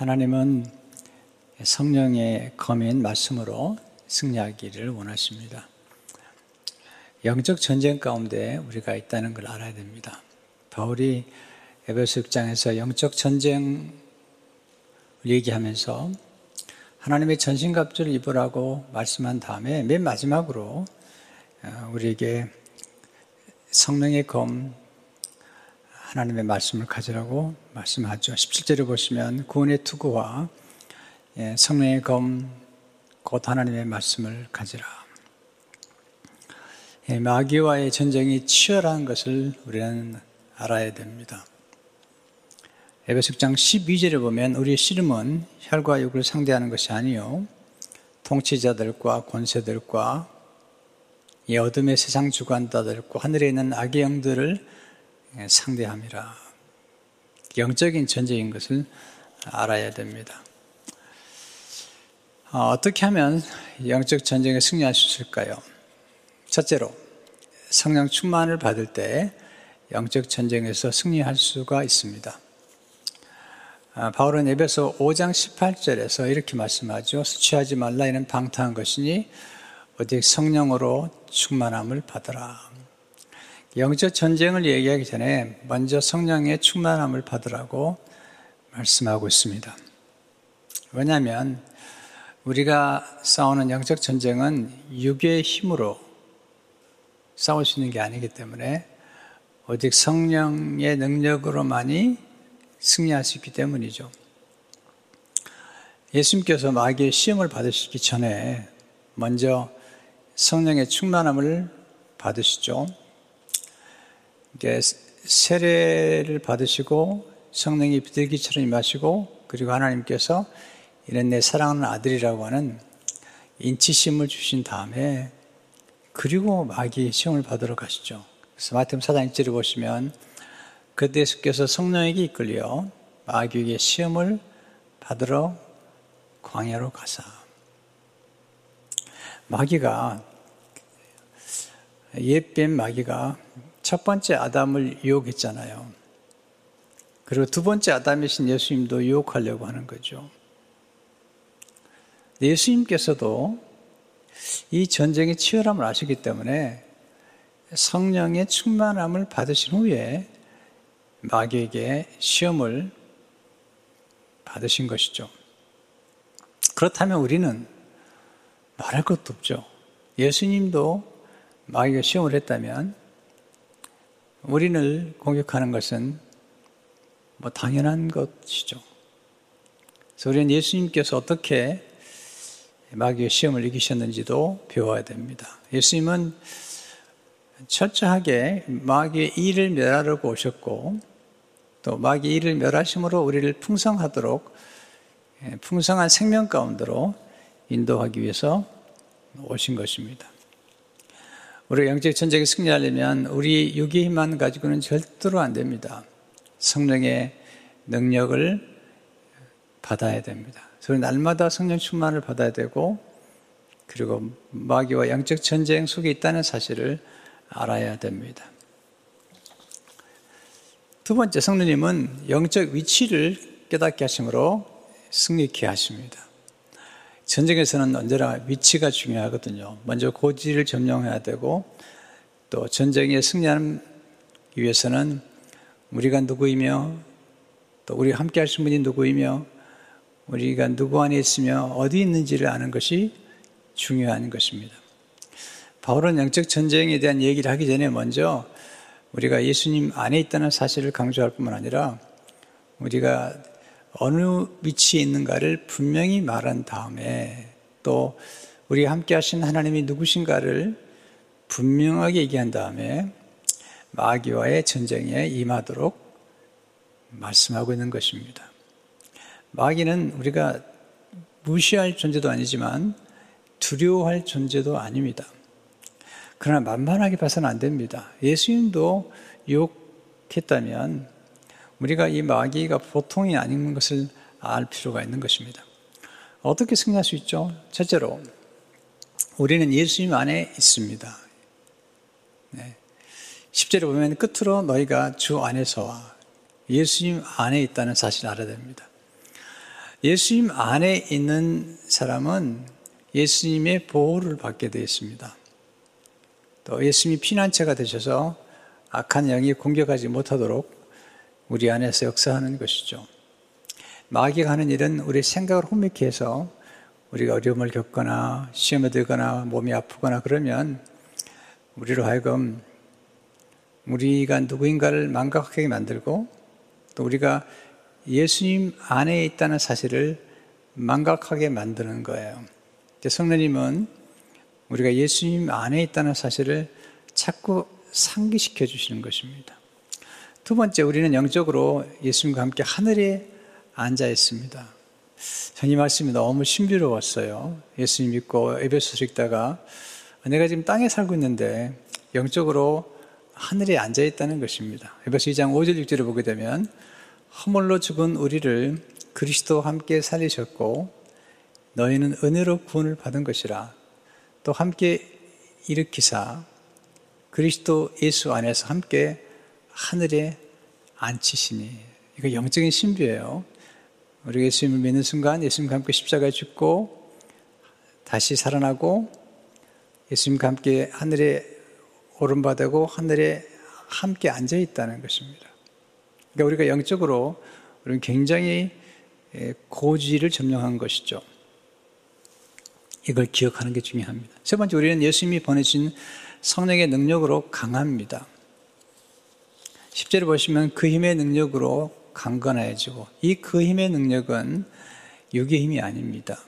하나님은 성령의 검인 말씀으로 승리하기를 원하십니다. 영적 전쟁 가운데 우리가 있다는 걸 알아야 됩니다. 바울이 에베소 6장에서 영적 전쟁을 얘기하면서 하나님의 전신갑주를 입으라고 말씀한 다음에 맨 마지막으로 어, 우리에게 성령의 검 하나님의 말씀을 가지라고 말씀하죠. 17절을 보시면 구원의 투구와 예, 성령의 검, 곧 하나님의 말씀을 가지라. 예, 마귀와의 전쟁이 치열한 것을 우리는 알아야 됩니다. 에베소 장 12절에 보면 우리의 씨름은 혈과 육을 상대하는 것이 아니요 통치자들과 권세들과 이 어둠의 세상 주관자들과 하늘에 있는 악의 영들을 예, 상대함이라. 영적인 전쟁인 것을 알아야 됩니다. 어, 어떻게 하면 영적 전쟁에 승리할 수 있을까요? 첫째로, 성령 충만을 받을 때 영적 전쟁에서 승리할 수가 있습니다. 아, 바울은 에베소 5장 18절에서 이렇게 말씀하죠. 수치하지 말라 이는 방탕한 것이니 어디 성령으로 충만함을 받으라. 영적 전쟁을 얘기하기 전에 먼저 성령의 충만함을 받으라고 말씀하고 있습니다. 왜냐하면 우리가 싸우는 영적 전쟁은 육의 힘으로 싸울 수 있는 게 아니기 때문에 오직 성령의 능력으로만이 승리할 수 있기 때문이죠. 예수님께서 마귀의 시험을 받으시기 전에 먼저 성령의 충만함을 받으시죠. 세례를 받으시고 성령이 비둘기처럼 임하시고 그리고 하나님께서 이는 내 사랑하는 아들이라고 하는 인치심을 주신 다음에 그리고 마귀의 시험을 받으러 가시죠. 그래서 마태음 4장 1절을 보시면 그때 예수께서 성령에게 이끌려 마귀에게 시험을 받으러 광야로 가사 마귀가 옛뱀 마귀가 첫 번째 아담을 유혹했잖아요. 그리고 두 번째 아담이신 예수님도 유혹하려고 하는 거죠. 예수님께서도 이 전쟁의 치열함을 아시기 때문에 성령의 충만함을 받으신 후에 마귀에게 시험을 받으신 것이죠. 그렇다면 우리는 말할 것도 없죠. 예수님도 마귀가 시험을 했다면 우리를 공격하는 것은 뭐 당연한 것이죠. 그래서 우리는 예수님께서 어떻게 마귀의 시험을 이기셨는지도 배워야 됩니다. 예수님은 철저하게 마귀의 일을 멸하려고 오셨고 또 마귀의 일을 멸하심으로 우리를 풍성하도록 예, 풍성한 생명 가운데로 인도하기 위해서 오신 것입니다. 우리 영적 전쟁에 승리하려면 우리 육의 힘만 가지고는 절대로 안 됩니다. 성령의 능력을 받아야 됩니다. 그래서 날마다 성령 충만을 받아야 되고 그리고 마귀와 영적 전쟁 속에 있다는 사실을 알아야 됩니다. 두 번째 성령님은 영적 위치를 깨닫게 하심으로 승리케 하십니다. 전쟁에서는 언제나 위치가 중요하거든요. 먼저 고지를 점령해야 되고 또 전쟁에 승리하기 위해서는 우리가 누구이며 또 우리 함께 하신 분이 누구이며 우리가 누구 안에 있으며 어디 있는지를 아는 것이 중요한 것입니다. 바울은 영적 전쟁에 대한 얘기를 하기 전에 먼저 우리가 예수님 안에 있다는 사실을 강조할 뿐만 아니라 우리가 어느 위치에 있는가를 분명히 말한 다음에 또 우리 함께 하신 하나님이 누구신가를 분명하게 얘기한 다음에 마귀와의 전쟁에 임하도록 말씀하고 있는 것입니다. 마귀는 우리가 무시할 존재도 아니지만 두려워할 존재도 아닙니다. 그러나 만만하게 봐서는 안 됩니다. 예수님도 유혹했다면 우리가 이 마귀가 보통이 아닌 것을 알 필요가 있는 것입니다. 어떻게 승리할 수 있죠? 첫째로, 우리는 예수님 안에 있습니다. 네. 10절에 보면 끝으로 너희가 주 안에서와 예수님 안에 있다는 사실을 알아야 됩니다. 예수님 안에 있는 사람은 예수님의 보호를 받게 되어 있습니다. 또 예수님이 피난처가 되셔서 악한 영이 공격하지 못하도록 우리 안에서 역사하는 것이죠. 마귀가 하는 일은 우리 생각을 혼미케 해서 우리가 어려움을 겪거나 시험에 들거나 몸이 아프거나 그러면 우리로 하여금 우리가 누구인가를 망각하게 만들고 또 우리가 예수님 안에 있다는 사실을 망각하게 만드는 거예요. 성령님은 우리가 예수님 안에 있다는 사실을 자꾸 상기시켜 주시는 것입니다. 두 번째, 우리는 영적으로 예수님과 함께 하늘에 앉아 있습니다. 이 말씀이 너무 신비로웠어요. 예수님 믿고 에베소서 읽다가 내가 지금 땅에 살고 있는데 영적으로 하늘에 앉아 있다는 것입니다. 에베소 2장 5절 6절을 보게 되면 허물로 죽은 우리를 그리스도와 함께 살리셨고 너희는 은혜로 구원을 받은 것이라 또 함께 일으키사 그리스도 예수 안에서 함께 하늘에 앉히시니 이거 영적인 신비예요. 우리가 예수님을 믿는 순간 예수님과 함께 십자가에 죽고 다시 살아나고 예수님과 함께 하늘에 오른바되고 하늘에 함께 앉아 있다는 것입니다. 그러니까 우리가 영적으로 우리는 굉장히 고지를 점령한 것이죠. 이걸 기억하는 게 중요합니다. 세 번째, 우리는 예수님이 보내신 성령의 능력으로 강합니다. 10절을 보시면 그 힘의 능력으로 강건해지고 이 그 힘의 능력은 육의 힘이 아닙니다.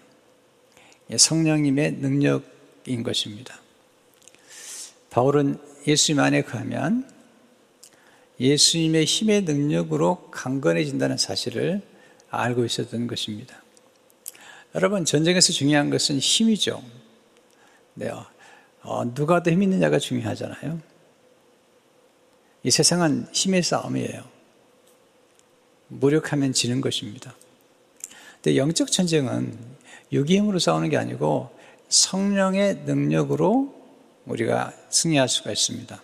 성령님의 능력인 것입니다. 바울은 예수님 안에 가면 예수님의 힘의 능력으로 강건해진다는 사실을 알고 있었던 것입니다. 여러분, 전쟁에서 중요한 것은 힘이죠. 네, 어, 누가 더 힘 있느냐가 중요하잖아요. 이 세상은 힘의 싸움이에요. 무력하면 지는 것입니다. 근데 영적 전쟁은 유기 힘으로 싸우는 게 아니고 성령의 능력으로 우리가 승리할 수가 있습니다.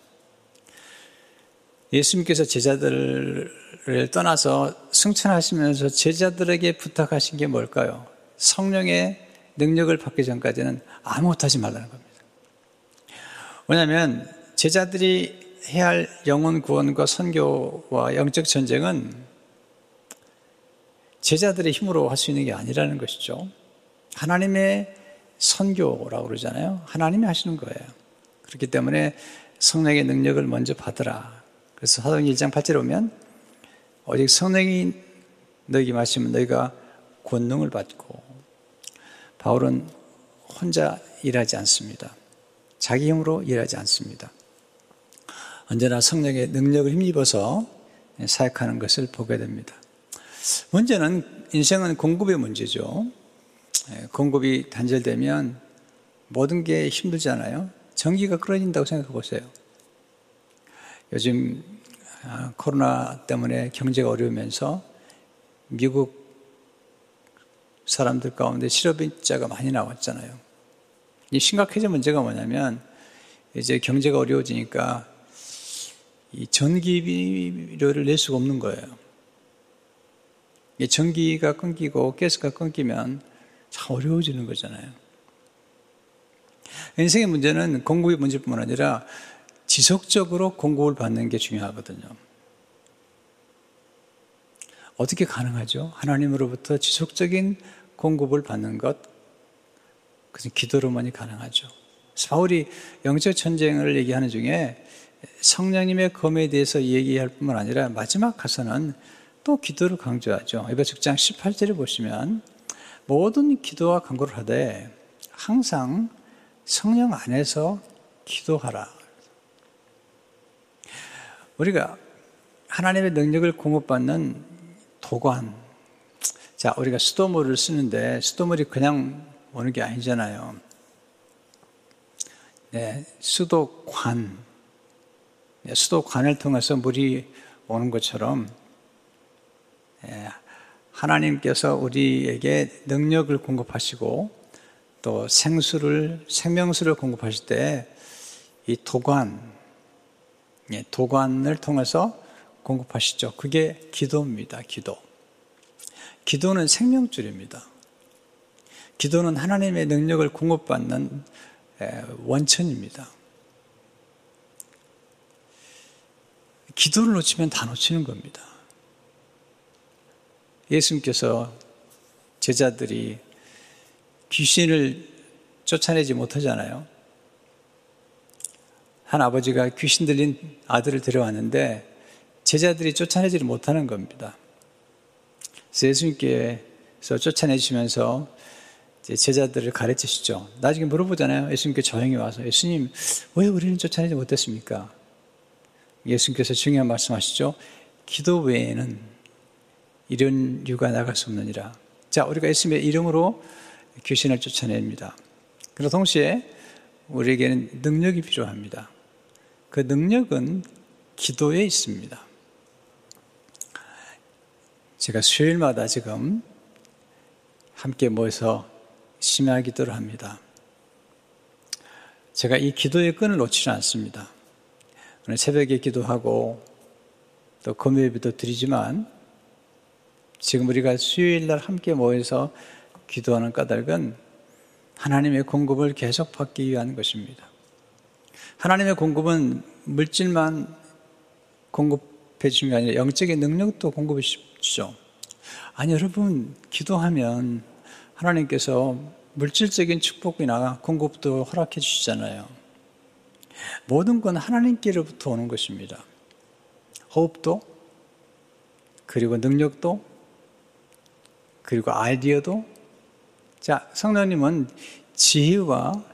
예수님께서 제자들을 떠나서 승천하시면서 제자들에게 부탁하신 게 뭘까요? 성령의 능력을 받기 전까지는 아무것도 하지 말라는 겁니다. 왜냐하면 제자들이 해야 할 영혼 구원과 선교와 영적 전쟁은 제자들의 힘으로 할 수 있는 게 아니라는 것이죠. 하나님의 선교라고 그러잖아요. 하나님이 하시는 거예요. 그렇기 때문에 성령의 능력을 먼저 받으라. 그래서 사도행 1장 8절에 보면 오직 성령이 너에게 마시면 너희가 권능을 받고 바울은 혼자 일하지 않습니다. 자기 힘으로 일하지 않습니다. 언제나 성령의 능력을 힘입어서 사역하는 것을 보게 됩니다. 문제는 인생은 공급의 문제죠. 예, 공급이 단절되면 모든 게 힘들잖아요. 전기가 끊어진다고 생각해 보세요. 요즘 아, 코로나 때문에 경제가 어려우면서 미국 사람들 가운데 실업자가 많이 나왔잖아요. 이 심각해진 문제가 뭐냐면 이제 경제가 어려워지니까 이 전기비료를 낼 수가 없는 거예요. 전기가 끊기고 가스가 끊기면 참 어려워지는 거잖아요. 인생의 문제는 공급의 문제뿐만 아니라 지속적으로 공급을 받는 게 중요하거든요. 어떻게 가능하죠? 하나님으로부터 지속적인 공급을 받는 것, 그것은 기도로만이 가능하죠. 바울이 영적 전쟁을 얘기하는 중에 성령님의 검에 대해서 얘기할 뿐만 아니라 마지막 가서는 또 기도를 강조하죠. 에베소 장 18절을 보시면 모든 기도와 간구를 하되 항상 성령 안에서 기도하라. 우리가 하나님의 능력을 공급받는 도관. 자, 우리가 수도물을 쓰는데 수도물이 그냥 오는 게 아니잖아요. 네, 수도관. 예, 수도관을 통해서 물이 오는 것처럼 예, 하나님께서 우리에게 능력을 공급하시고 또 생수를 생명수를 공급하실 때 이 도관 예, 도관을 통해서 공급하시죠. 그게 기도입니다. 기도. 기도는 생명줄입니다. 기도는 하나님의 능력을 공급받는 원천입니다. 기도를 놓치면 다 놓치는 겁니다. 예수님께서 제자들이 귀신을 쫓아내지 못하잖아요. 한 아버지가 귀신 들린 아들을 데려왔는데 제자들이 쫓아내지를 못하는 겁니다. 예수님께서 쫓아내시면서 제자들을 가르치시죠. 나중에 물어보잖아요. 예수님께 조용히 와서 예수님 왜 우리는 쫓아내지 못했습니까? 예수님께서 중요한 말씀하시죠. 기도 외에는 이런 유가 나갈 수 없느니라. 자, 우리가 예수님의 이름으로 귀신을 쫓아냅니다. 그리고 동시에 우리에게는 능력이 필요합니다. 그 능력은 기도에 있습니다. 제가 수요일마다 지금 함께 모여서 심야 기도를 합니다. 제가 이 기도의 끈을 놓치지 않습니다. 오늘 새벽에 기도하고 또 금요일에도 드리지만 지금 우리가 수요일 날 함께 모여서 기도하는 까닭은 하나님의 공급을 계속 받기 위한 것입니다. 하나님의 공급은 물질만 공급해 주는 게 아니라 영적인 능력도 공급해 주죠. 아니, 여러분, 기도하면 하나님께서 물질적인 축복이나 공급도 허락해 주시잖아요. 모든 건 하나님께로부터 오는 것입니다. 호흡도, 그리고 능력도, 그리고 아이디어도. 자, 성령님은 지혜와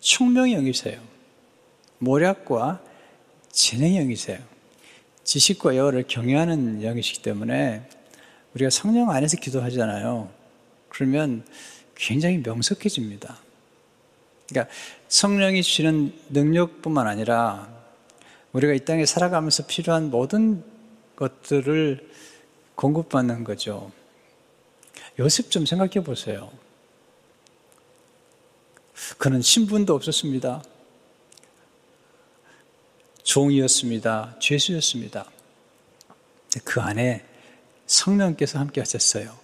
총명의 영이세요. 모략과 재능의 영이세요. 지식과 여를 경외하는 영이시기 때문에 우리가 성령 안에서 기도하잖아요. 그러면 굉장히 명석해집니다. 그러니까 성령이 주시는 능력뿐만 아니라 우리가 이 땅에 살아가면서 필요한 모든 것들을 공급받는 거죠. 요셉 좀 생각해 보세요. 그는 신분도 없었습니다. 종이었습니다. 죄수였습니다. 그 안에 성령께서 함께 하셨어요.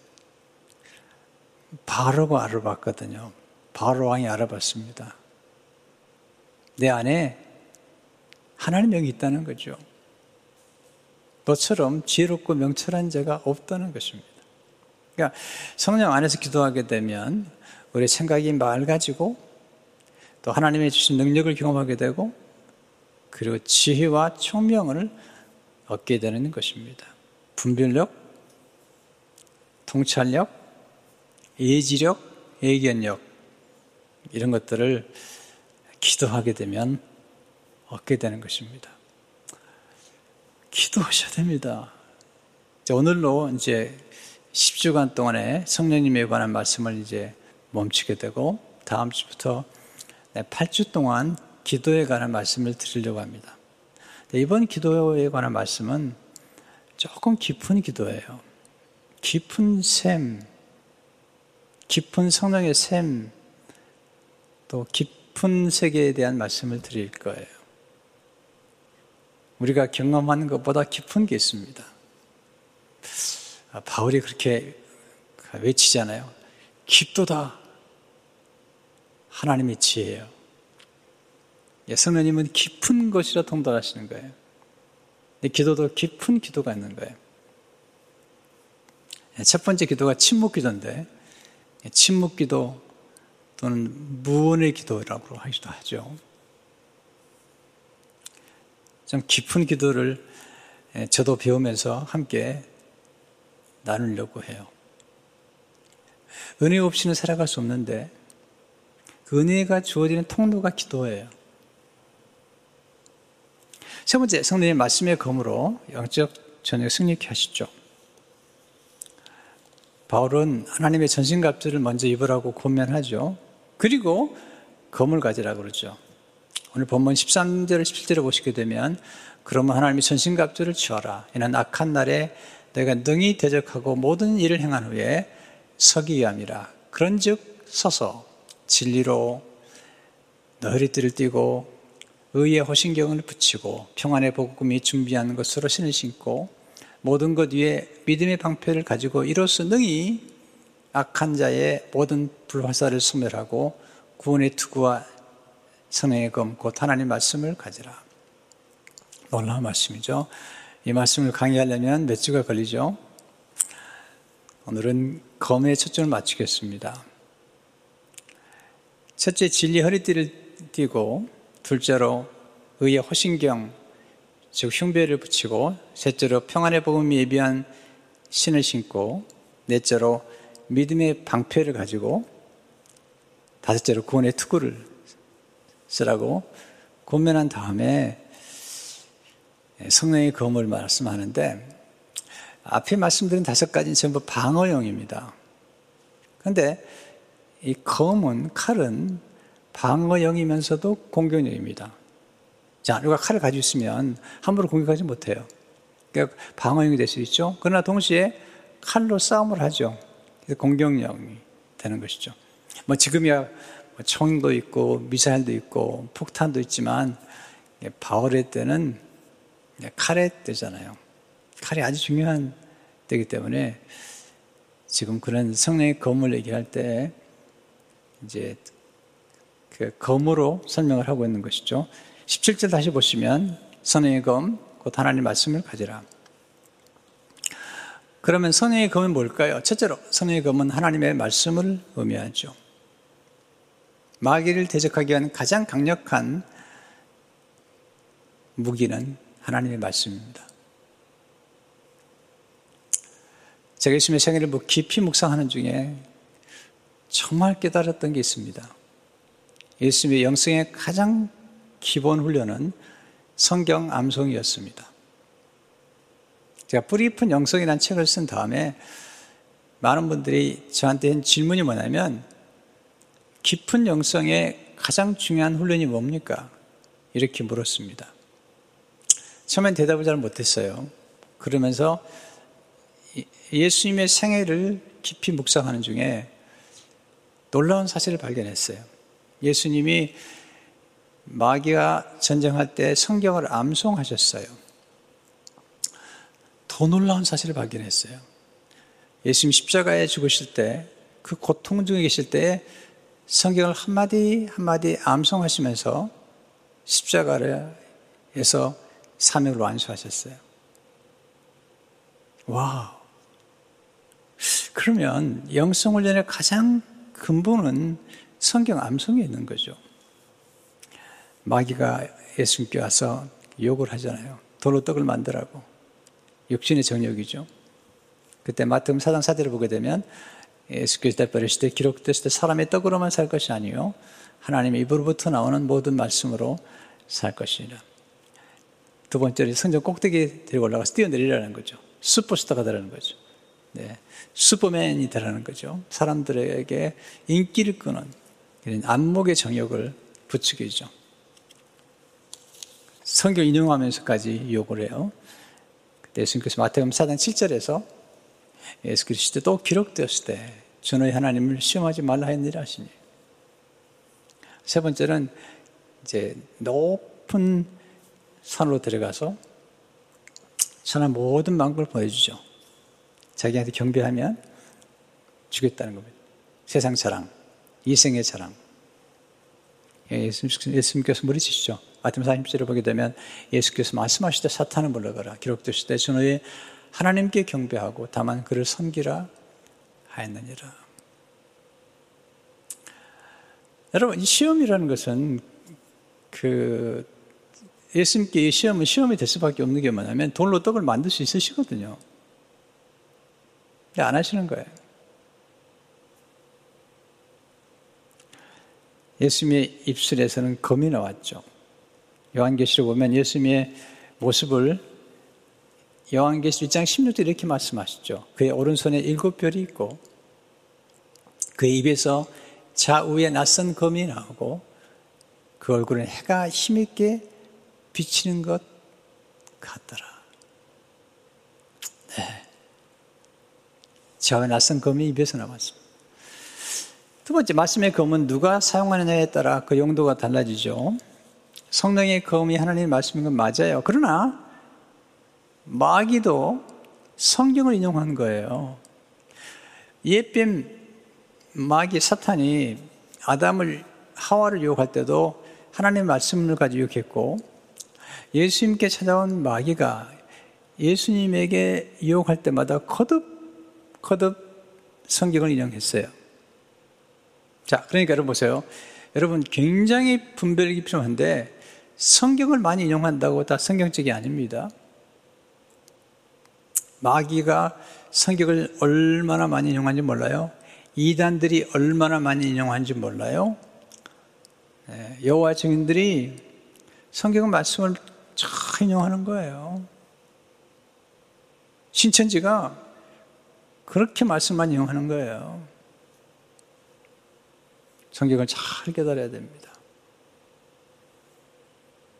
바로가 알아봤거든요. 바로 왕이 알아봤습니다. 내 안에 하나님 영이 있다는 거죠. 너처럼 지혜롭고 명철한 자가 없다는 것입니다. 그러니까 성령 안에서 기도하게 되면 우리 생각이 맑아지고 또 하나님의 주신 능력을 경험하게 되고 그리고 지혜와 총명을 얻게 되는 것입니다. 분별력, 통찰력, 예지력, 예견력 이런 것들을 기도하게 되면 얻게 되는 것입니다. 기도하셔야 됩니다. 오늘로 이제 10주간 동안에 성령님에 관한 말씀을 이제 멈추게 되고 다음 주부터 8주 동안 기도에 관한 말씀을 드리려고 합니다. 이번 기도에 관한 말씀은 조금 깊은 기도예요. 깊은 샘, 깊은 성령의 샘, 또 깊은 세계에 대한 말씀을 드릴 거예요. 우리가 경험하는 것보다 깊은 게 있습니다. 아, 바울이 그렇게 외치잖아요. 깊도다. 하나님의 지혜예요. 예, 성령님은 깊은 것이라 통달하시는 거예요. 기도도 깊은 기도가 있는 거예요. 예, 첫 번째 기도가 침묵 기도인데 예, 침묵 기도 또는 무언의 기도라고 하기도 하죠. 좀 깊은 기도를 저도 배우면서 함께 나누려고 해요. 은혜 없이는 살아갈 수 없는데 그 은혜가 주어지는 통로가 기도예요. 세 번째, 성령의 말씀의 검으로 영적 전쟁 승리케 하시죠. 바울은 하나님의 전신갑주를 먼저 입으라고 권면하죠. 그리고 검을 가지라고 그러죠. 오늘 본문 13절, 17절을 보시게 되면 그러면 하나님의 전신갑주를 취하라. 이는 악한 날에 내가 능히 대적하고 모든 일을 행한 후에 서기 위함이라. 그런 즉 서서 진리로 너희 띠를 띠고 의의 호신경을 붙이고 평안의 복음이 준비한 것으로 신을 신고 모든 것 위에 믿음의 방패를 가지고 이로써 능히 악한 자의 모든 불화살을 소멸하고 구원의 투구와 성령의 검, 곧 하나님 말씀을 가지라. 놀라운 말씀이죠. 이 말씀을 강의하려면 몇 주가 걸리죠? 오늘은 검에 초점을 맞추겠습니다. 첫째, 진리 허리띠를 띠고, 둘째로 의의 호신경, 즉 흉배를 붙이고, 셋째로 평안의 복음 예비한 신을 신고, 넷째로 믿음의 방패를 가지고, 다섯째로 구원의 투구를 쓰라고 고면한 다음에 성령의 검을 말씀하는데 앞에 말씀드린 다섯 가지는 전부 방어용입니다. 그런데 이 검은 칼은 방어용이면서도 공격용입니다. 자, 누가 칼을 가지고 있으면 함부로 공격하지 못해요. 그러니까 방어용이 될 수 있죠. 그러나 동시에 칼로 싸움을 하죠. 공격용이 되는 것이죠. 뭐 지금이야 뭐 총도 있고 미사일도 있고 폭탄도 있지만 바울의 때는 칼의 때잖아요. 칼이 아주 중요한 때이기 때문에 지금 그런 성령의 검을 얘기할 때 이제 그 검으로 설명을 하고 있는 것이죠. 17절 다시 보시면 성령의 검, 곧 하나님 말씀을 가지라. 그러면 성령의 검은 뭘까요? 첫째로 성령의 검은 하나님의 말씀을 의미하죠. 마귀를 대적하기 위한 가장 강력한 무기는 하나님의 말씀입니다. 제가 예수님의 생애를 뭐 깊이 묵상하는 중에 정말 깨달았던 게 있습니다. 예수님의 영성의 가장 기본 훈련은 성경 암송이었습니다. 제가 뿌리 깊은 영성이라는 책을 쓴 다음에 많은 분들이 저한테 한 질문이 뭐냐면 깊은 영성의 가장 중요한 훈련이 뭡니까? 이렇게 물었습니다. 처음엔 대답을 잘 못했어요. 그러면서 예수님의 생애를 깊이 묵상하는 중에 놀라운 사실을 발견했어요. 예수님이 마귀가 전쟁할 때 성경을 암송하셨어요. 더 놀라운 사실을 발견했어요. 예수님 십자가에 죽으실 때, 그 고통 중에 계실 때 성경을 한마디 한마디 암송하시면서 십자가에서 사명을 완수하셨어요. 와 그러면 영성훈련의 가장 근본은 성경 암송에 있는 거죠. 마귀가 예수님께 와서 욕을 하잖아요. 돌로 떡을 만들라고. 육신의 정욕이죠. 그때 마태음 사장 사대를 보게 되면 예수께서 대버리실 때 기록됐을 때 사람의 떡으로만 살 것이 아니요 하나님의 입으로부터 나오는 모든 말씀으로 살 것이니라. 두 번째로 성전 꼭대기 데리고 올라가서 뛰어내리라는 거죠. 슈퍼스타가 되라는 거죠. 네. 슈퍼맨이 되라는 거죠. 사람들에게 인기를 끄는 안목의 정욕을 부추기죠. 성경 인용하면서까지 욕을 해요. 예수님께서 마태복음 4장 7절에서 예수 그리스도 또 기록되었을 때 주너의 하나님을 시험하지 말라 했느라 하시니. 세 번째는 이제 높은 산으로 들어가서 선한 모든 방법을 보여주죠. 자기한테 경배하면 주겠다는 겁니다. 세상 자랑, 이생의 자랑. 예, 예수님께서 물리치시죠. 마태음 40절을 보게 되면 예수께서 말씀하실 때 사탄을 물러가라. 기록되실 때 주너의 하나님께 경배하고 다만 그를 섬기라 하였느니라. 여러분, 이 시험이라는 것은 그 예수님께 이 시험은 시험이 될 수밖에 없는 게 뭐냐면 돌로 떡을 만들 수 있으시거든요. 근데 안 하시는 거예요. 예수님의 입술에서는 검이 나왔죠. 요한계시록 보면 예수님의 모습을 요한계시록 1장 16절 이렇게 말씀하시죠. 그의 오른손에 일곱 별이 있고 그의 입에서 좌우에 낯선 검이 나오고 그 얼굴은 해가 힘있게 비치는 것 같더라. 네. 좌우에 낯선 검이 입에서 나왔습니다. 두 번째 말씀의 검은 누가 사용하느냐에 따라 그 용도가 달라지죠. 성령의 검이 하나님의 말씀인 건 맞아요. 그러나 마귀도 성경을 인용한 거예요. 옛뱀 마귀 사탄이 아담을 하와를 유혹할 때도 하나님의 말씀을 가지고 유혹했고 예수님께 찾아온 마귀가 예수님에게 유혹할 때마다 거듭 거듭 성경을 인용했어요. 자, 그러니까 여러분 보세요. 여러분 굉장히 분별이 필요한데 성경을 많이 인용한다고 다 성경적이 아닙니다. 마귀가 성경을 얼마나 많이 인용한지 몰라요. 이단들이 얼마나 많이 인용한지 몰라요. 네, 여호와 증인들이 성경 말씀을 잘 인용하는 거예요. 신천지가 그렇게 말씀만 인용하는 거예요. 성경을 잘 깨달아야 됩니다.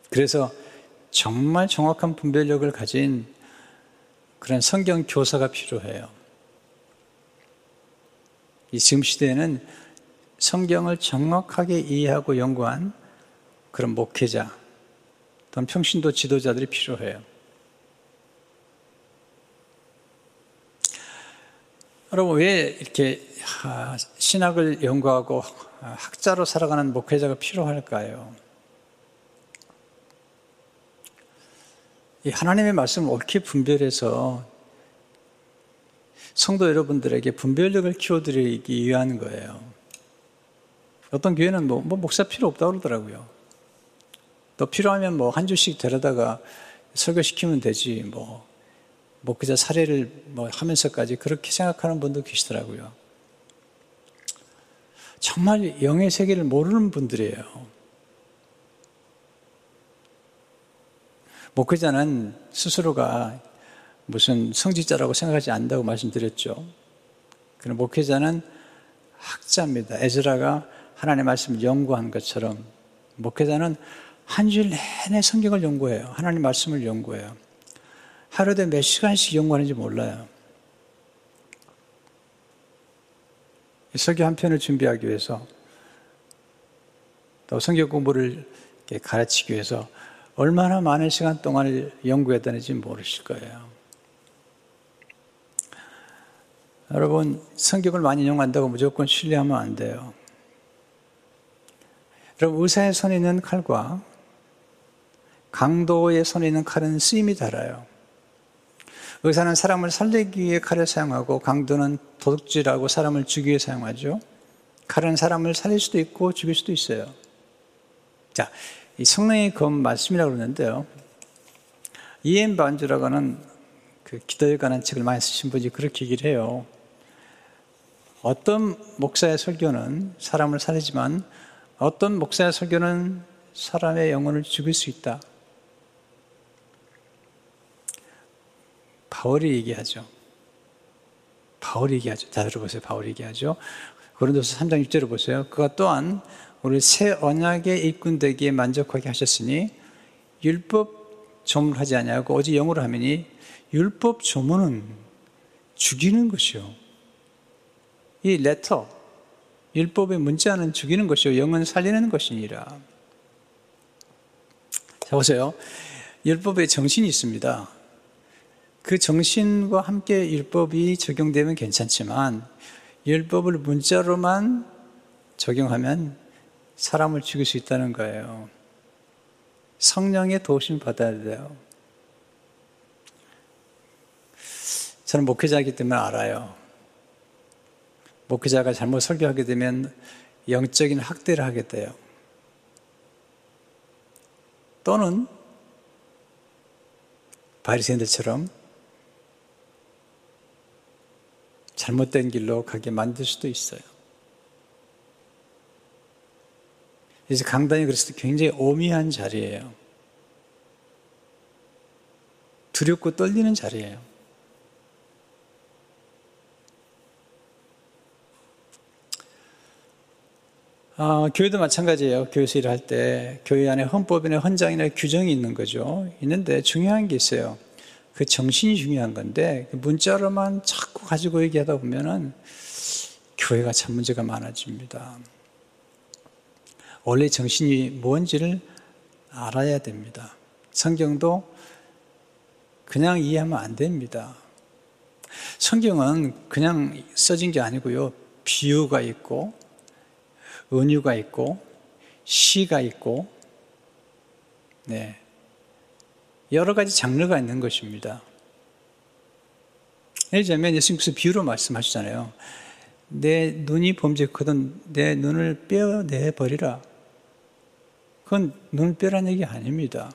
그래서 정말 정확한 분별력을 가진 그런 성경 교사가 필요해요. 이 지금 시대에는 성경을 정확하게 이해하고 연구한 그런 목회자 또는 평신도 지도자들이 필요해요. 여러분, 왜 이렇게 신학을 연구하고 학자로 살아가는 목회자가 필요할까요? 하나님의 말씀을 옳게 분별해서 성도 여러분들에게 분별력을 키워드리기 위한 거예요. 어떤 교회는 뭐, 뭐 목사 필요 없다고 그러더라고요. 또 필요하면 뭐 한 주씩 데려다가 설교시키면 되지, 뭐, 목회자 사례를 뭐 하면서까지 그렇게 생각하는 분도 계시더라고요. 정말 영의 세계를 모르는 분들이에요. 목회자는 스스로가 무슨 성직자라고 생각하지 않는다고 말씀드렸죠. 그럼 목회자는 학자입니다. 에즈라가 하나님의 말씀을 연구한 것처럼 목회자는 한 주일 내내 성경을 연구해요. 하나님 말씀을 연구해요. 하루에 몇 시간씩 연구하는지 몰라요. 설교 한 편을 준비하기 위해서 또 성경 공부를 가르치기 위해서 얼마나 많은 시간 동안을 연구했다는지 모르실 거예요. 여러분, 성경을 많이 인용한다고 무조건 신뢰하면 안 돼요. 여러분, 의사의 손에 있는 칼과 강도의 손에 있는 칼은 쓰임이 달라요. 의사는 사람을 살리기 위해 칼을 사용하고 강도는 도둑질하고 사람을 죽이기 위해 사용하죠. 칼은 사람을 살릴 수도 있고 죽일 수도 있어요. 자, 이 성령의 검 말씀이라고 그러는데요. 이엠 반주라고 하는 그 기도에 관한 책을 많이 쓰신 분이 그렇게 얘기를 해요. 어떤 목사의 설교는 사람을 살리지만 어떤 목사의 설교는 사람의 영혼을 죽일 수 있다. 바울이 얘기하죠. 바울이 얘기하죠. 자, 들어보세요. 바울이 얘기하죠. 고린도서 3장 6절을 보세요. 그가 또한 우리 새 언약의 일꾼 되기에 만족하게 하셨으니 율법 조문하지 아니하고 오직 영으로 하면이 율법 조문은 죽이는 것이요. 이 레터 율법의 문자는 죽이는 것이요 영은 살리는 것이니라. 자 보세요. 율법에 정신이 있습니다. 그 정신과 함께 율법이 적용되면 괜찮지만 율법을 문자로만 적용하면 사람을 죽일 수 있다는 거예요. 성령의 도우심 받아야 돼요. 저는 목회자이기 때문에 알아요. 목회자가 잘못 설교하게 되면 영적인 학대를 하게 돼요. 또는 바리새인들처럼 잘못된 길로 가게 만들 수도 있어요. 그래서 강단이 그래서 굉장히 오미한 자리예요. 두렵고 떨리는 자리예요. 아, 교회도 마찬가지예요. 교회에서 일할 때 교회 안에 헌법이나 헌장이나 규정이 있는 거죠. 있는데 중요한 게 있어요. 그 정신이 중요한 건데 그 문자로만 자꾸 가지고 얘기하다 보면은 교회가 참 문제가 많아집니다. 원래 정신이 뭔지를 알아야 됩니다. 성경도 그냥 이해하면 안 됩니다. 성경은 그냥 써진 게 아니고요. 비유가 있고, 은유가 있고, 시가 있고, 네. 여러 가지 장르가 있는 것입니다. 예를 들면 예수님께서 비유로 말씀하시잖아요. 내 눈이 범죄거든 내 눈을 빼어내 버리라. 그건 눈을 빼라는 얘기 아닙니다.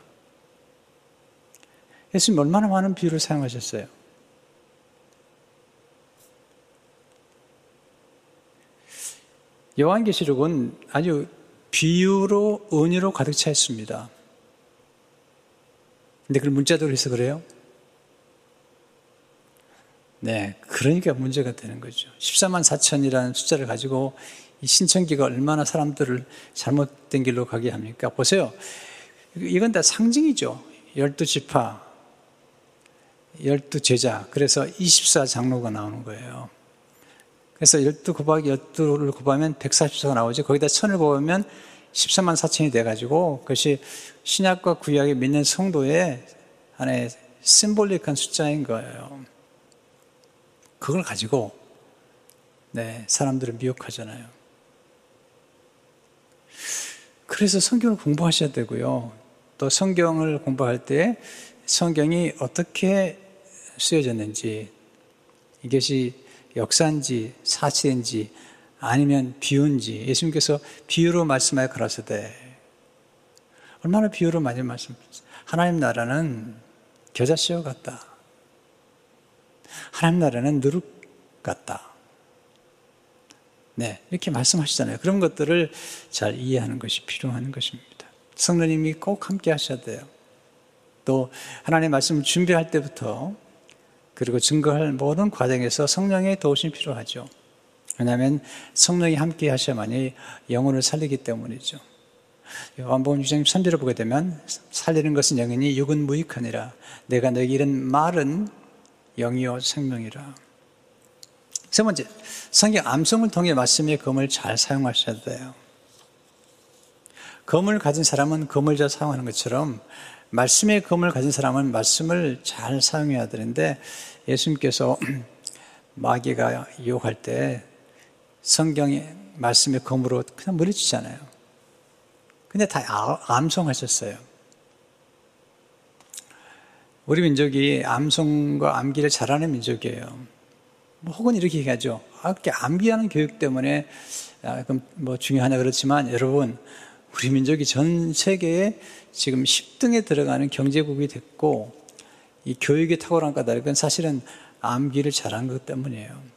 예수님 얼마나 많은 비유를 사용하셨어요. 요한계시록은 아주 비유로 은유로 가득 차 있습니다. 근데 그걸 문자대로 해서 그래요? 네, 그러니까 문제가 되는 거죠. 14만 4천이라는 숫자를 가지고 이 신천기가 얼마나 사람들을 잘못된 길로 가게 합니까? 보세요. 이건 다 상징이죠. 열두 지파, 열두 제자. 그래서 24 장로가 나오는 거예요. 그래서 12 곱하기 12를 곱하면 144가 나오죠. 거기다 천을 곱하면 14만 4천이 돼가지고 그것이 신약과 구약에 믿는 성도의 하나의 심볼릭한 숫자인 거예요. 그걸 가지고 네, 사람들을 미혹하잖아요. 그래서 성경을 공부하셔야 되고요. 또 성경을 공부할 때 성경이 어떻게 쓰여졌는지 이것이 역사인지 사실인지 아니면 비유인지 예수님께서 비유로 말씀하여 가라사대 얼마나 비유로 많이 말씀하셨어요. 하나님 나라는 겨자씨와 같다. 하나님 나라는 누룩 같다. 네, 이렇게 말씀하시잖아요. 그런 것들을 잘 이해하는 것이 필요한 것입니다. 성령님이 꼭 함께 하셔야 돼요. 또 하나님의 말씀을 준비할 때부터 그리고 증거할 모든 과정에서 성령의 도우심이 필요하죠. 왜냐하면 성령이 함께 하셔야만이 영혼을 살리기 때문이죠. 요한복음 6장 3절을 보게 되면 살리는 것은 영이니 육은 무익하니라 내가 너에게 이른 말은 영이요 생명이라 세 번째 성경 암송을 통해 말씀의 검을 잘 사용하셔야 돼요 검을 가진 사람은 검을 잘 사용하는 것처럼 말씀의 검을 가진 사람은 말씀을 잘 사용해야 되는데 예수님께서 마귀가 유혹할 때 성경의 말씀의 검으로 그냥 물리치잖아요. 근데 다 아, 암송하셨어요. 우리 민족이 암송과 암기를 잘하는 민족이에요. 뭐 혹은 이렇게 얘기하죠. 아, 암기하는 교육 때문에 아, 뭐 중요하냐 그렇지만 여러분 우리 민족이 전 세계에 지금 10등에 들어가는 경제국이 됐고 이 교육이 탁월한 까닭은 사실은 암기를 잘한 것 때문이에요.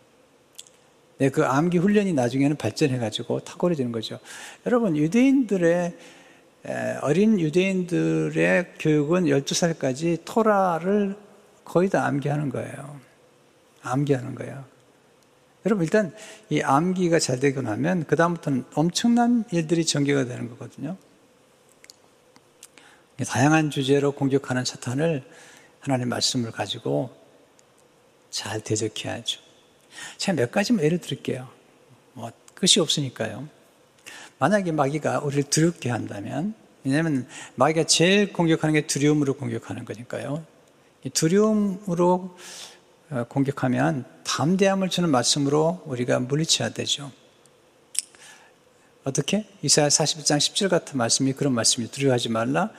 네, 그 암기 훈련이 나중에는 발전해가지고 탁월해지는 거죠. 여러분, 유대인들의, 어린 유대인들의 교육은 12살까지 토라를 거의 다 암기하는 거예요. 암기하는 거예요. 여러분, 일단 이 암기가 잘 되고 나면 그 다음부터는 엄청난 일들이 전개가 되는 거거든요. 다양한 주제로 공격하는 사탄을 하나님 말씀을 가지고 잘 대적해야죠. 제가 몇 가지만 예를 들을게요. 뭐, 끝이 없으니까요. 만약에 마귀가 우리를 두렵게 한다면, 왜냐하면 마귀가 제일 공격하는 게 두려움으로 공격하는 거니까요. 두려움으로 어, 공격하면 담대함을 주는 말씀으로 우리가 물리쳐야 되죠. 어떻게? 이사야 41장 10절 같은 말씀이 그런 말씀이 두려워하지 말라.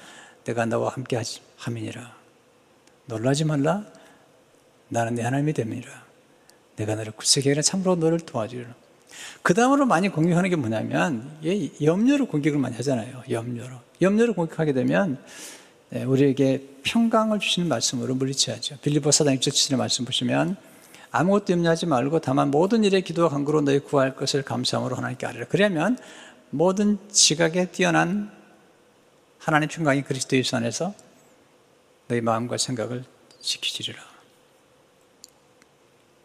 내가 너와 함께 함이니라. 놀라지 말라. 나는 내 하나님이 됨이라. 내가 너를 하라 참으로 너를 도와주리라. 그 다음으로 많이 공격하는 게 뭐냐면 염려로 공격을 많이 하잖아요. 염려로. 염려로 공격하게 되면 네, 우리에게 평강을 주시는 말씀으로 물리쳐야죠. 빌리보 사장 6절 7절의 말씀 보시면 아무것도 염려하지 말고 다만 모든 일에 기도와 간구로 너희 구할 것을 감사함으로 하나님께 아뢰라. 그러면 모든 지각에 뛰어난 하나님 평강이 그리스도 예수 안에서 너희 마음과 생각을 지키시리라.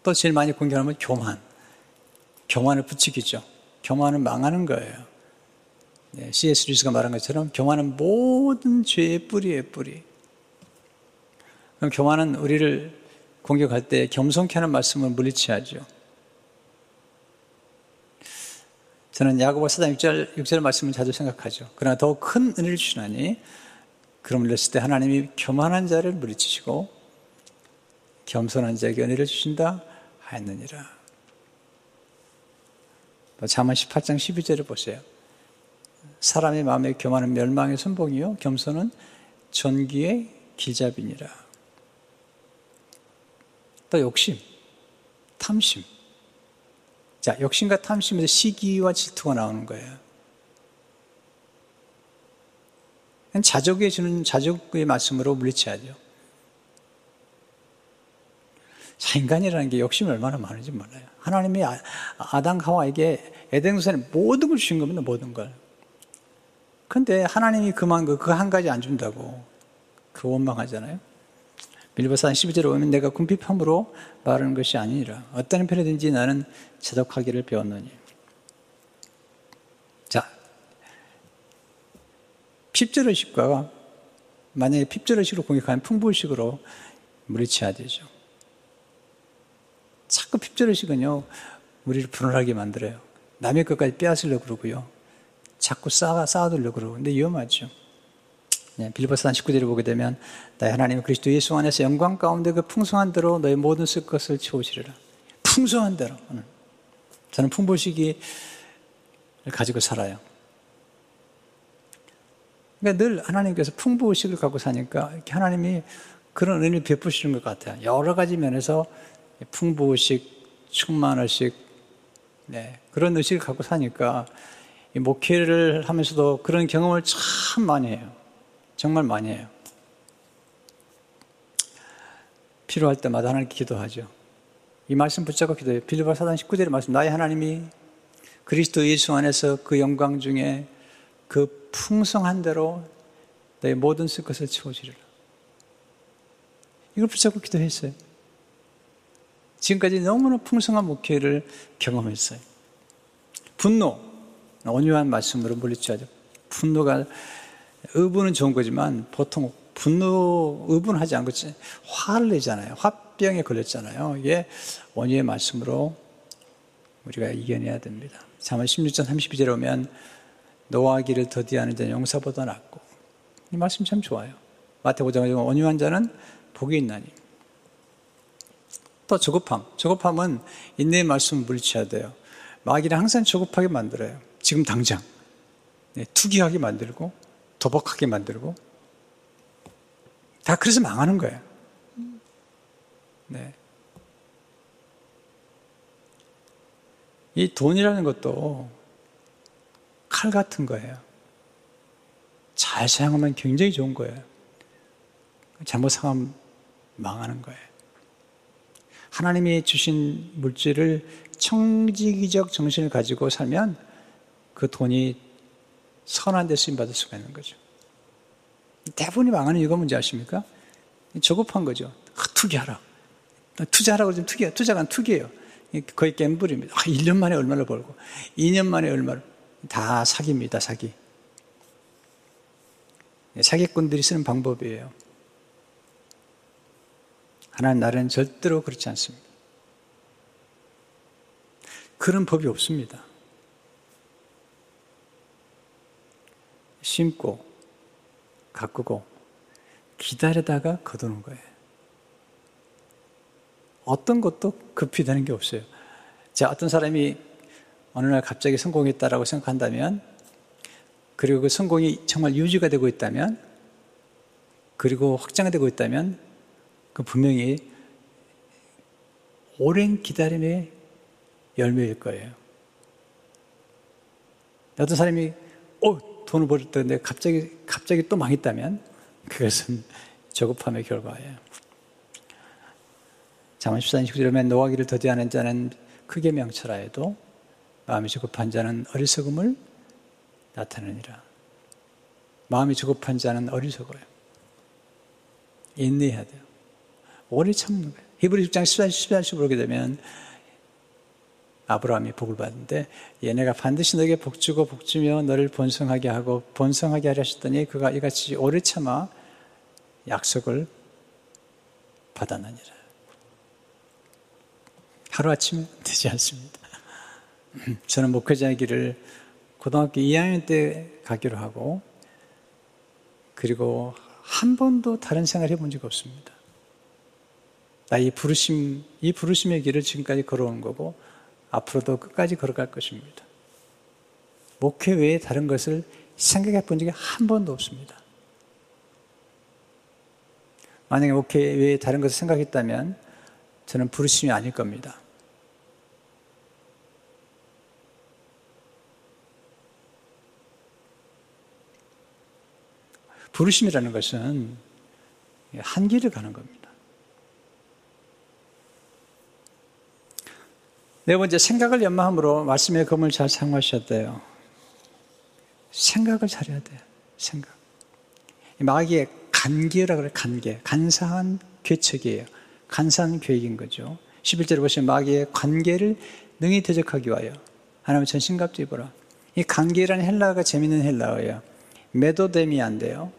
또 제일 많이 공격하면 교만. 교만을 부추기죠. 교만은 망하는 거예요. 네, C.S. 루이스가 말한 것처럼 교만은 모든 죄의 뿌리의 뿌리. 그럼 교만은 우리를 공격할 때 겸손케 하는 말씀을 물리쳐야죠. 저는 야고보 사장 6절, 6절 말씀을 자주 생각하죠. 그러나 더 큰 은혜를 주시나니 그럼 이랬을 때 하나님이 교만한 자를 물리치시고 겸손한 자에게 은혜를 주신다. 하였느니라. 자만 18장 12절을 보세요. 사람의 마음에 교만은 멸망의 선봉이요 겸손은 전기의 길잡이니라. 또 욕심, 탐심. 자, 욕심과 탐심에서 시기와 질투가 나오는 거예요. 자족에 주는 자족의 말씀으로 물리쳐야죠. 자, 인간이라는 게 욕심이 얼마나 많은지 몰라요. 하나님이 아, 아담 하와에게 에덴 동산에 모든 걸 주신 겁니다, 모든 걸. 근데 하나님이 그만 그 한 가지 안 준다고 그 원망하잖아요. 빌보사 12절에 보면 내가 궁핍함으로 말하는 것이 아니니라. 어떤 형편이든지 나는 제독하기를 배웠느니. 자, 핍절의식과 만약에 핍절의식으로 공격하면 풍부의식으로 물리쳐야 되죠. 자꾸 핍절의식은요, 우리를 불안하게 만들어요. 남의 것까지 빼앗으려고 그러고요. 자꾸 쌓아, 쌓아두려고 그러고. 근데 위험하죠. 네, 빌보스 19절을 보게 되면 나의 하나님 그리스도 예수 안에서 영광 가운데 그 풍성한 대로 너의 모든 쓸 것을 채우시리라. 풍성한 대로. 저는 풍부시기 가지고 살아요. 그러니까 늘 하나님께서 풍부의식을 갖고 사니까 하나님이 그런 은혜를 베푸시는 것 같아요. 여러 가지 면에서 풍부의식, 충만의식, 네, 그런 의식을 갖고 사니까 목회를 하면서도 그런 경험을 참 많이 해요. 정말 많이 해요. 필요할 때마다 하나님께 기도하죠. 이 말씀 붙잡고 기도해요. 빌리바 사단 19절의 말씀. 나의 하나님이 그리스도 예수 안에서 그 영광 중에 그 풍성한 대로 내 모든 쓸 것을 채워주리라. 이걸 붙잡고 기도했어요. 지금까지 너무나 풍성한 목회를 경험했어요. 분노, 온유한 말씀으로 물리쳐야죠. 분노가, 의분은 좋은 거지만 보통 분노, 의분하지 않고 화를 내잖아요. 화병에 걸렸잖아요. 이게 온유의 말씀으로 우리가 이겨내야 됩니다. 자만 16장 32절에 오면 노하기를 더디하는 자는 용사보다 낫고 이 말씀 참 좋아요. 마태 5장에 온유한 자는 복이 있나니 또 조급함. 조급함은 인내의 말씀을 물리쳐야 돼요. 마귀는 항상 조급하게 만들어요. 지금 당장. 네, 투기하게 만들고, 도박하게 만들고. 다 그래서 망하는 거예요. 네. 이 돈이라는 것도 칼 같은 거예요. 잘 사용하면 굉장히 좋은 거예요. 잘못 사용하면 망하는 거예요. 하나님이 주신 물질을 청지기적 정신을 가지고 살면 그 돈이 선한 데 쓰임 받을 수가 있는 거죠. 대부분이 망하는 이유가 뭔지 아십니까? 조급한 거죠. 아, 투기하라. 투자하라고 그러면 투기, 투자가 투기예요. 거의 갬블입니다. 아, 1년 만에 얼마를 벌고, 2년 만에 얼마를. 다 사기입니다, 사기. 네, 사기꾼들이 쓰는 방법이에요. 하나님 나라는 절대로 그렇지 않습니다. 그런 법이 없습니다. 심고, 가꾸고, 기다리다가 거두는 거예요. 어떤 것도 급히 되는 게 없어요. 자, 어떤 사람이 어느 날 갑자기 성공했다라고 생각한다면, 그리고 그 성공이 정말 유지가 되고 있다면, 그리고 확장되고 있다면, 그 분명히 오랜 기다림의 열매일 거예요. 어떤 사람이, 어, 돈을 벌었다는데 갑자기, 갑자기 또 망했다면, 그것은 조급함의 결과예요. 자만 14장 19절에 노하기를 더디하는 자는 크게 명철하여도 마음이 조급한 자는 어리석음을 나타내니라. 마음이 조급한 자는 어리석어요. 인내해야 돼요. 오래 참는 거예요. 히브리 6장 14, 14절 보게 되면 아브라함이 복을 받는데 얘네가 반드시 너에게 복 주고 복 주며 너를 번성하게 하고 번성하게 하려 하셨더니 그가 이같이 오래 참아 약속을 받았느니라. 하루아침에 되지 않습니다. 저는 목회자의 길을 고등학교 2학년 때 가기로 하고 그리고 한 번도 다른 생활 해본 적 없습니다. 나의 부르심, 이 부르심의 길을 지금까지 걸어온 거고 앞으로도 끝까지 걸어갈 것입니다. 목회 외에 다른 것을 생각해 본 적이 한 번도 없습니다. 만약에 목회 외에 다른 것을 생각했다면 저는 부르심이 아닐 겁니다. 부르심이라는 것은 한 길을 가는 겁니다. 네 번째, 생각을 연마함으로 말씀의 검을 잘 사용하셨대요. 생각을 잘해야 돼요. 생각. 마귀의 간계라 그래, 간계. 간사한 괴책이에요. 간사한 계획인 거죠. 11절에 보시면 마귀의 관계를 능히 대적하기 위하여 하나님 전신갑주 입어라. 이 관계라는 헬라가 재밌는 헬라어예요. 메도데미안데요.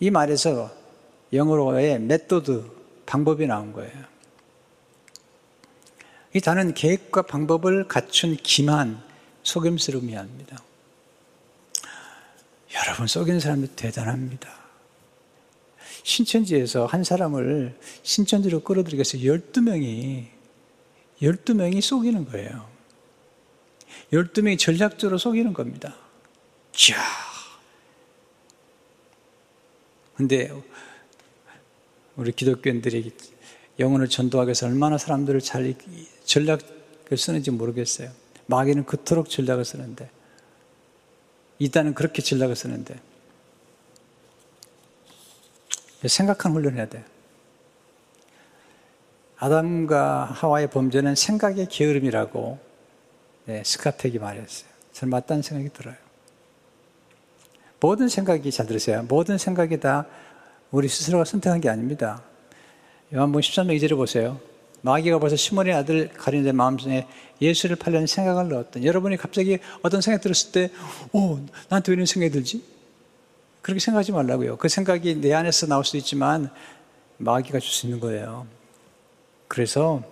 이 말에서 영어로의 메토드, 방법이 나온 거예요. 이 단은 계획과 방법을 갖춘 기만, 속임수를 의미합니다. 여러분, 속이는 사람들 대단합니다. 신천지에서 한 사람을 신천지로 끌어들이기 위해서 12명이, 12명이 속이는 거예요. 12명이 전략적으로 속이는 겁니다. 이야. 근데 우리 기독교인들이 영혼을 전도하기 위해서 얼마나 사람들을 잘 전략을 쓰는지 모르겠어요. 마귀는 그토록 전략을 쓰는데 이단은 그렇게 전략을 쓰는데 생각한 훈련해야 돼요. 아담과 하와의 범죄는 생각의 게으름이라고 네, 스카텍이 말했어요. 저는 맞다는 생각이 들어요. 모든 생각이 잘 들으세요. 모든 생각이 다 우리 스스로가 선택한 게 아닙니다. 요한복음 13장 2절을 보세요. 마귀가 벌써 시몬의 아들 가리는 마음속에 예수를 팔려는 생각을 넣었던 여러분이 갑자기 어떤 생각 들었을 때, 오, 나한테 왜 이런 생각이 들지? 그렇게 생각하지 말라고요. 그 생각이 내 안에서 나올 수도 있지만 마귀가 줄 수 있는 거예요. 그래서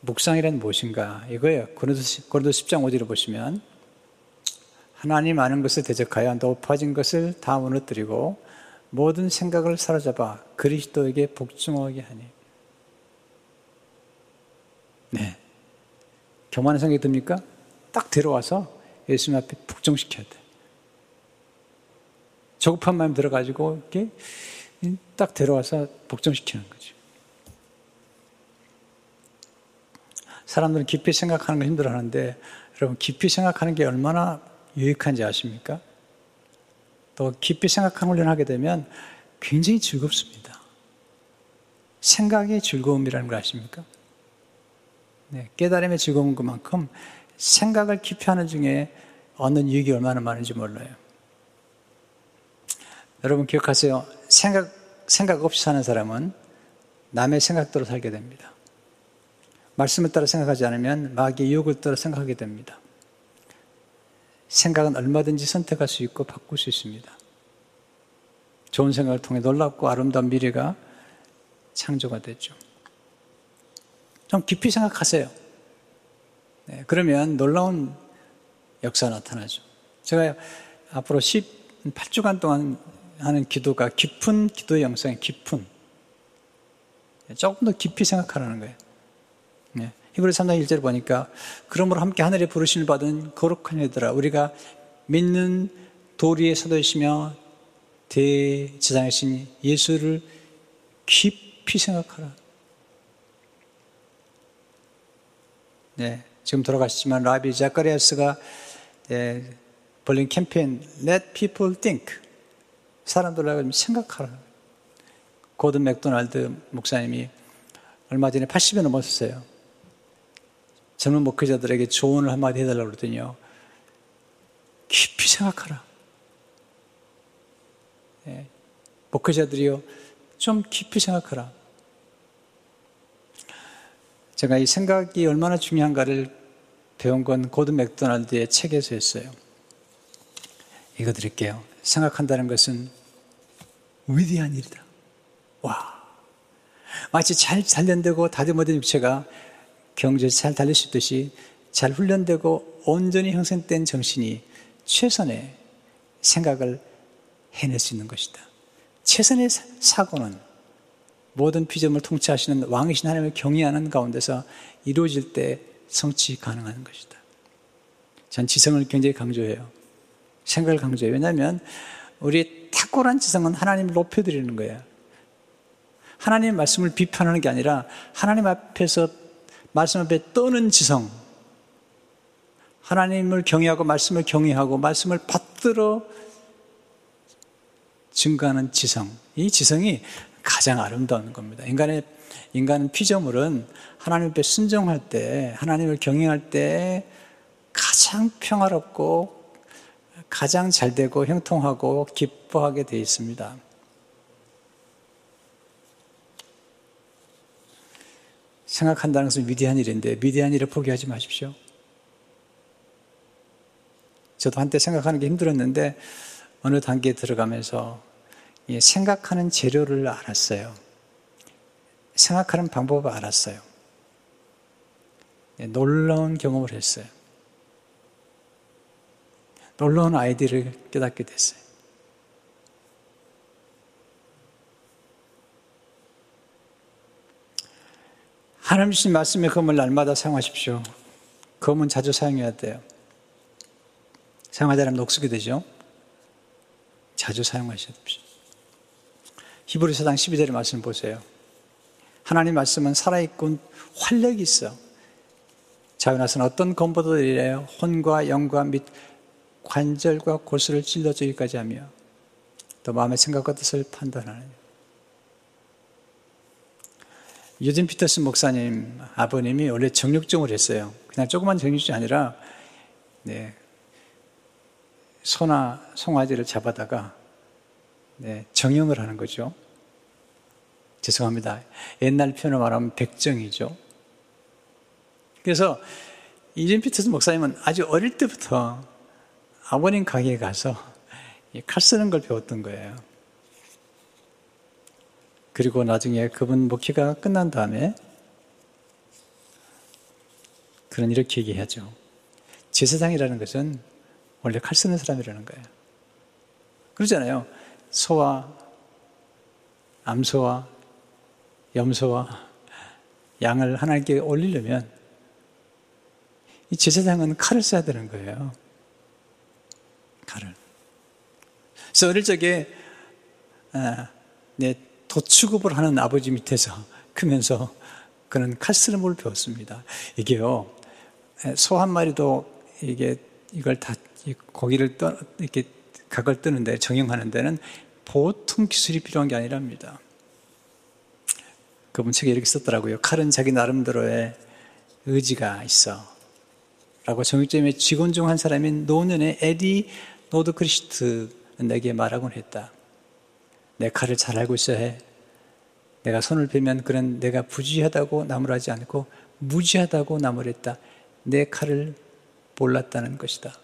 묵상이란 무엇인가? 이거예요. 고린도 10장 5절을 보시면 하나님 아는 것을 대적하여 높아진 것을 다 무너뜨리고 모든 생각을 사로잡아 그리스도에게 복종하게 하니. 네. 교만한 생각이 듭니까? 딱 들어와서 예수님 앞에 복종시켜야 돼. 조급한 마음 들어가지고 이렇게 딱 들어와서 복종시키는 거죠. 사람들은 깊이 생각하는 거 힘들어 하는데 여러분 깊이 생각하는 게 얼마나 유익한지 아십니까? 또 깊이 생각하는 훈련을 하게 되면 굉장히 즐겁습니다. 생각의 즐거움이라는 걸 아십니까? 네, 깨달음의 즐거운 것만큼 생각을 깊이 하는 중에 얻는 유익이 얼마나 많은지 몰라요. 여러분 기억하세요. 생각, 생각 없이 사는 사람은 남의 생각대로 살게 됩니다. 말씀을 따라 생각하지 않으면 마귀의 유혹을 따라 생각하게 됩니다. 생각은 얼마든지 선택할 수 있고 바꿀 수 있습니다. 좋은 생각을 통해 놀랍고 아름다운 미래가 창조가 되죠. 좀 깊이 생각하세요. 네, 그러면 놀라운 역사가 나타나죠. 제가 앞으로 18주간 동안 하는 기도가 깊은 기도의 영상이 깊은. 조금 더 깊이 생각하라는 거예요. 네. 히브리 3장 1절 보니까 그러므로 함께 하늘에 부르심을 받은 거룩한 이들아 우리가 믿는 도리의 사도이시며 대제장이신 예수를 깊이 생각하라. 네, 지금 돌아가시지만 라비 자카리아스가 예, 벌린 캠페인 Let people think 사람들을 생각하라. 고든 맥도날드 목사님이 얼마 전에 80에 넘었어요. 젊은 목회자들에게 조언을 한마디 해달라고 그러더니요. 깊이 생각하라. 네. 목회자들이요. 좀 깊이 생각하라. 제가 이 생각이 얼마나 중요한가를 배운 건 고든 맥도날드의 책에서 했어요. 이거 드릴게요. 생각한다는 것은 위대한 일이다. 와. 마치 잘 단련되고 다듬어진 육체가 경제에 잘 달릴 수 있듯이 잘 훈련되고 온전히 형성된 정신이 최선의 생각을 해낼 수 있는 것이다. 최선의 사고는 모든 피조물 통치하시는 왕이신 하나님을 경외하는 가운데서 이루어질 때 성취 가능한 것이다. 전 지성을 굉장히 강조해요. 생각을 강조해요. 왜냐하면 우리 탁월한 지성은 하나님을 높여드리는 거예요. 하나님의 말씀을 비판하는 게 아니라 하나님 앞에서 말씀 앞에 떠는 지성. 하나님을 경외하고 말씀을 경외하고 말씀을 받들어 증가하는 지성. 이 지성이 가장 아름다운 겁니다. 인간의 인간은 피조물은 하나님 앞에 순종할 때, 하나님을 경외할 때 가장 평화롭고 가장 잘 되고 형통하고 기뻐하게 되어 있습니다. 생각한다는 것은 위대한 일인데 위대한 일을 포기하지 마십시오. 저도 한때 생각하는 게 힘들었는데 어느 단계에 들어가면서 생각하는 재료를 알았어요. 생각하는 방법을 알았어요. 놀라운 경험을 했어요. 놀라운 아이디를 깨닫게 됐어요. 하나님 주신 말씀의 검을 날마다 사용하십시오. 검은 자주 사용해야 돼요. 사용하지 않으면 녹슬게 되죠. 자주 사용하셔야 됩니다. 히브리 서 당 12절의 말씀 보세요. 하나님 말씀은 살아있고 활력이 있어. 자유나서는 어떤 검보도 이래요. 혼과 영과 및 관절과 골수를 찔러 주기까지 하며 또 마음의 생각과 뜻을 판단하는 유진 피터스 목사님 아버님이 원래 정육점을 했어요. 그냥 조그만 정육점이 아니라 네, 소나 송아지를 잡아다가 네, 정형을 하는 거죠. 죄송합니다. 옛날 표현으로 말하면 백정이죠. 그래서 이진 피터스 목사님은 아주 어릴 때부터 아버님 가게에 가서 칼 쓰는 걸 배웠던 거예요. 그리고 나중에 그분 목회가 끝난 다음에 그런 이렇게 얘기하죠. 제사장이라는 것은 원래 칼 쓰는 사람이라는 거예요. 그러잖아요. 소와 암소와 염소와 양을 하나님께 올리려면 이 제사장은 칼을 써야 되는 거예요. 칼을. 그래서 어릴 적에 아, 내 도축업을 하는 아버지 밑에서 크면서 그는 칼 쓰는 걸 배웠습니다. 이게요, 소 한 마리도 이게 이걸 다 고기를 떠 이렇게 각을 뜨는데 정형하는 데는 보통 기술이 필요한 게 아니랍니다. 그분 책에 이렇게 썼더라고요. 칼은 자기 나름대로의 의지가 있어. 라고 정육점의 직원 중 한 사람인 노년의 에디 노드크리스트 내게 말하곤 했다. 네 칼을 잘 알고 있어야 해. 내가 손을 베면 그는 내가 부주의하다고 나무라지 않고 무지하다고 나무랬다. 내 칼을 몰랐다는 것이다.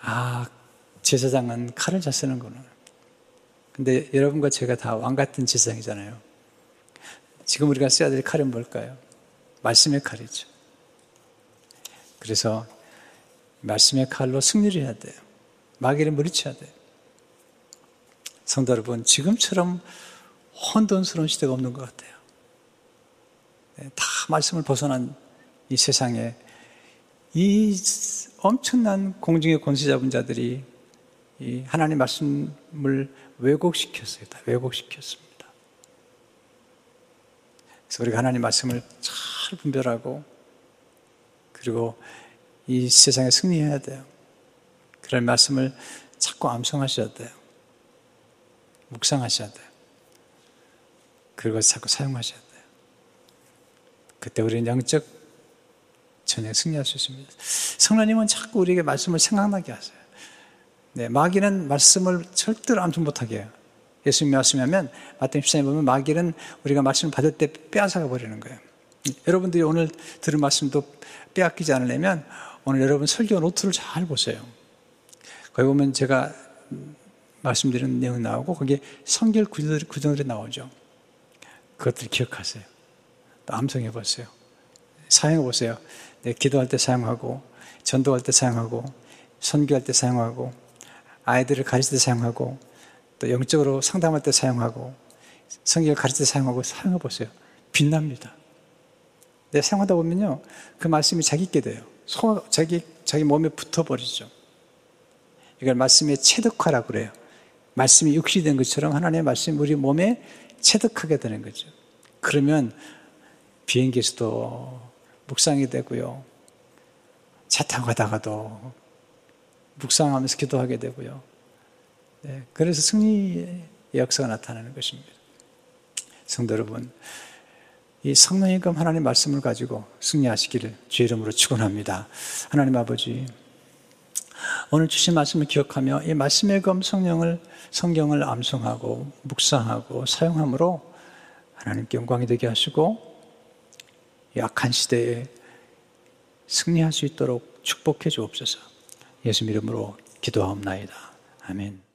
아, 제사장은 칼을 잘 쓰는구나. 근데 여러분과 제가 다 왕 같은 제사장이잖아요. 지금 우리가 써야 될 칼은 뭘까요? 말씀의 칼이죠. 그래서 말씀의 칼로 승리를 해야 돼요. 마귀를 물리쳐야 돼요. 성도 여러분, 지금처럼 혼돈스러운 시대가 없는 것 같아요. 네, 다 말씀을 벗어난 이 세상에 이 엄청난 공중의 권세 잡은 자들이 이 하나님 말씀을 왜곡시켰어요. 다 왜곡시켰습니다. 그래서 우리가 하나님 말씀을 잘 분별하고 그리고 이 세상에 승리해야 돼요. 그런 말씀을 자꾸 암송하셔야 돼요. 묵상하셔야 돼요. 그리고 자꾸 사용하셔야 돼요. 그때 우리는 영적 전에 승리할 수 있습니다. 성령님은 자꾸 우리에게 말씀을 생각나게 하세요. 네, 마귀는 말씀을 절대로 암송 못하게 해요. 예수님 말씀하면 마태 14에 보면 마귀는 우리가 말씀을 받을 때 빼앗아가 버리는 거예요. 여러분들이 오늘 들은 말씀도 빼앗기지 않으려면 오늘 여러분 설교 노트를 잘 보세요. 거기 보면 제가 말씀드리는 내용 나오고 거기에 성결 구절이, 구절이 나오죠. 그것들 기억하세요. 또 암송해 보세요. 사용해 보세요. 네, 기도할 때 사용하고, 전도할 때 사용하고, 선교할 때 사용하고, 아이들을 가르칠 때 사용하고 또 영적으로 상담할 때 사용하고 성경을 가르칠 때 사용하고 사용해 보세요. 빛납니다. 내 사용하다 보면요. 그 말씀이 자기 게 돼요. 소, 자기, 자기 몸에 붙어버리죠. 이걸 말씀의 체득화라고 그래요. 말씀이 육시 된 것처럼 하나님의 말씀이 우리 몸에 체득하게 되는 거죠. 그러면 비행기에서도 묵상이 되고요. 차 타고 가다가도 묵상하면서 기도하게 되고요. 네, 그래서 승리의 역사가 나타나는 것입니다. 성도 여러분, 이 성령의금 하나님 말씀을 가지고 승리하시기를 주의 이름으로 축원합니다. 하나님 아버지, 오늘 주신 말씀을 기억하며 이 말씀의 검 성령을 성경을 암송하고 묵상하고 사용함으로 하나님께 영광이 되게 하시고 약한 시대에 승리할 수 있도록 축복해 주옵소서. 예수 이름으로 기도하옵나이다. 아멘.